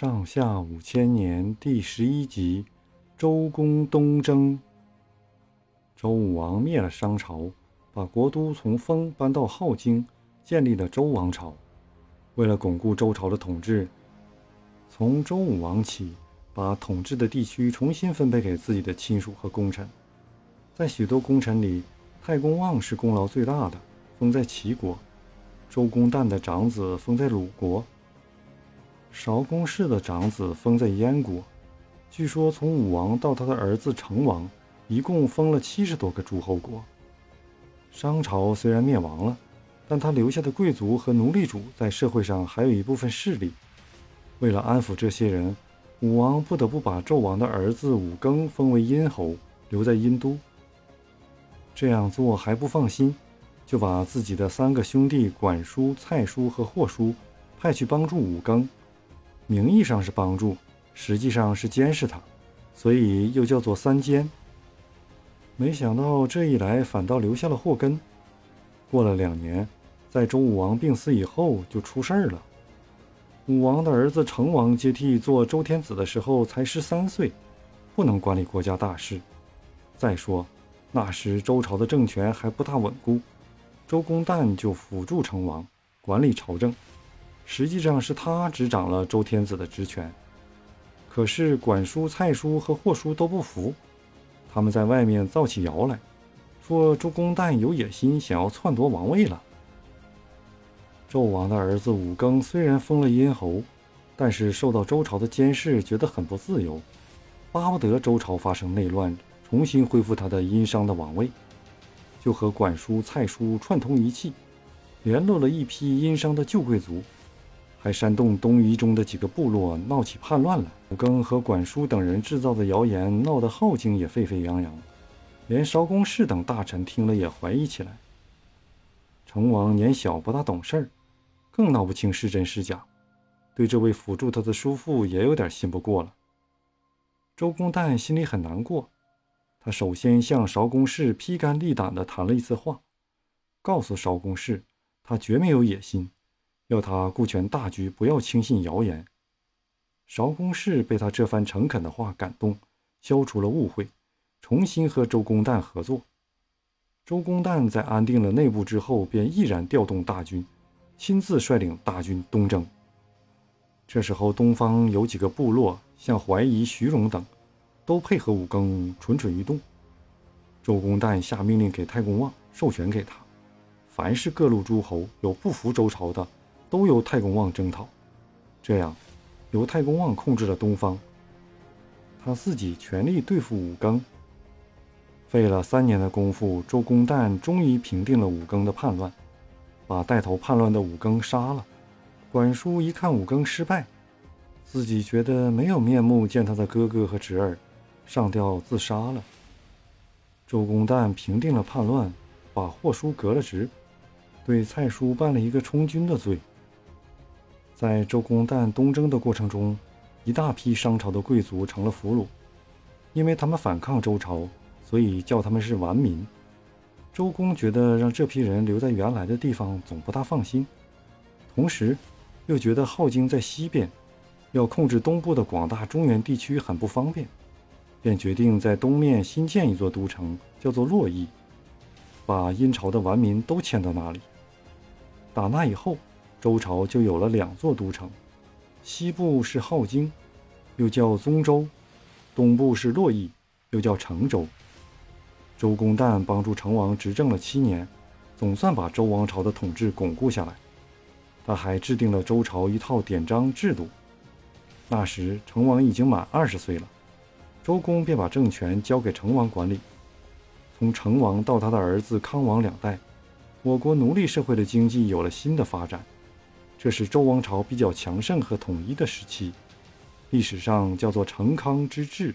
上下五千年第十一集：周公东征。周武王灭了商朝，把国都从丰搬到镐京，建立了周王朝。为了巩固周朝的统治，从周武王起，把统治的地区重新分配给自己的亲属和功臣。在许多功臣里，太公望是功劳最大的，封在齐国；周公旦的长子封在鲁国。韶公氏的长子封在燕国，据说从武王到他的儿子成王，一共封了七十多个诸侯国。商朝虽然灭亡了，但他留下的贵族和奴隶主在社会上还有一部分势力。为了安抚这些人，武王不得不把纣王的儿子武庚封为殷侯，留在殷都。这样做还不放心，就把自己的三个兄弟管叔、蔡叔和霍叔派去帮助武庚。名义上是帮助，实际上是监视他，所以又叫做三监。没想到这一来反倒留下了祸根。过了两年，在周武王病死以后就出事儿了。武王的儿子成王接替做周天子的时候才十三岁，不能管理国家大事。再说那时周朝的政权还不大稳固，周公旦就辅助成王管理朝政。实际上是他执掌了周天子的职权，可是管叔、蔡叔和霍叔都不服，他们在外面造起谣来，说周公旦有野心，想要篡夺王位了。纣王的儿子武庚虽然封了殷侯，但是受到周朝的监视，觉得很不自由，巴不得周朝发生内乱，重新恢复他的殷商的王位，就和管叔、蔡叔串通一气，联络了一批殷商的旧贵族。还煽动东夷中的几个部落闹起叛乱来。武庚和管叔等人制造的谣言闹得镐京也沸沸扬扬，连韶公氏等大臣听了也怀疑起来。成王年小不大懂事儿，更闹不清是真是假，对这位辅助他的叔父也有点信不过了。周公旦心里很难过，他首先向韶公氏披肝沥胆地谈了一次话，告诉韶公氏他绝没有野心。要他顾全大局，不要轻信谣言。韶公氏被他这番诚恳的话感动，消除了误会，重新和周公旦合作。周公旦在安定了内部之后，便毅然调动大军，亲自率领大军东征。这时候，东方有几个部落，像怀疑、徐荣等，都配合武庚蠢蠢欲动。周公旦下命令给太公望，授权给他，凡是各路诸侯有不服周朝的。都由太公望征讨，这样由太公望控制了东方，他自己全力对付武庚。费了三年的功夫，周公旦终于平定了武庚的叛乱，把带头叛乱的武庚杀了。管叔一看武庚失败，自己觉得没有面目见他的哥哥和侄儿，上吊自杀了。周公旦平定了叛乱，把霍叔革了职，对蔡叔办了一个充军的罪。在周公旦东征的过程中，一大批商朝的贵族成了俘虏，因为他们反抗周朝，所以叫他们是顽民。周公觉得让这批人留在原来的地方总不大放心，同时又觉得镐京在西边，要控制东部的广大中原地区很不方便，便决定在东面新建一座都城，叫做洛邑，把殷朝的顽民都迁到那里。打那以后。周朝就有了两座都城，西部是镐京，又叫宗周；东部是洛邑，又叫成周。周公旦帮助成王执政了七年，总算把周王朝的统治巩固下来。他还制定了周朝一套典章制度。那时成王已经满二十岁了，周公便把政权交给成王管理。从成王到他的儿子康王两代，我国奴隶社会的经济有了新的发展。这是周王朝比较强盛和统一的时期，历史上叫做成康之治。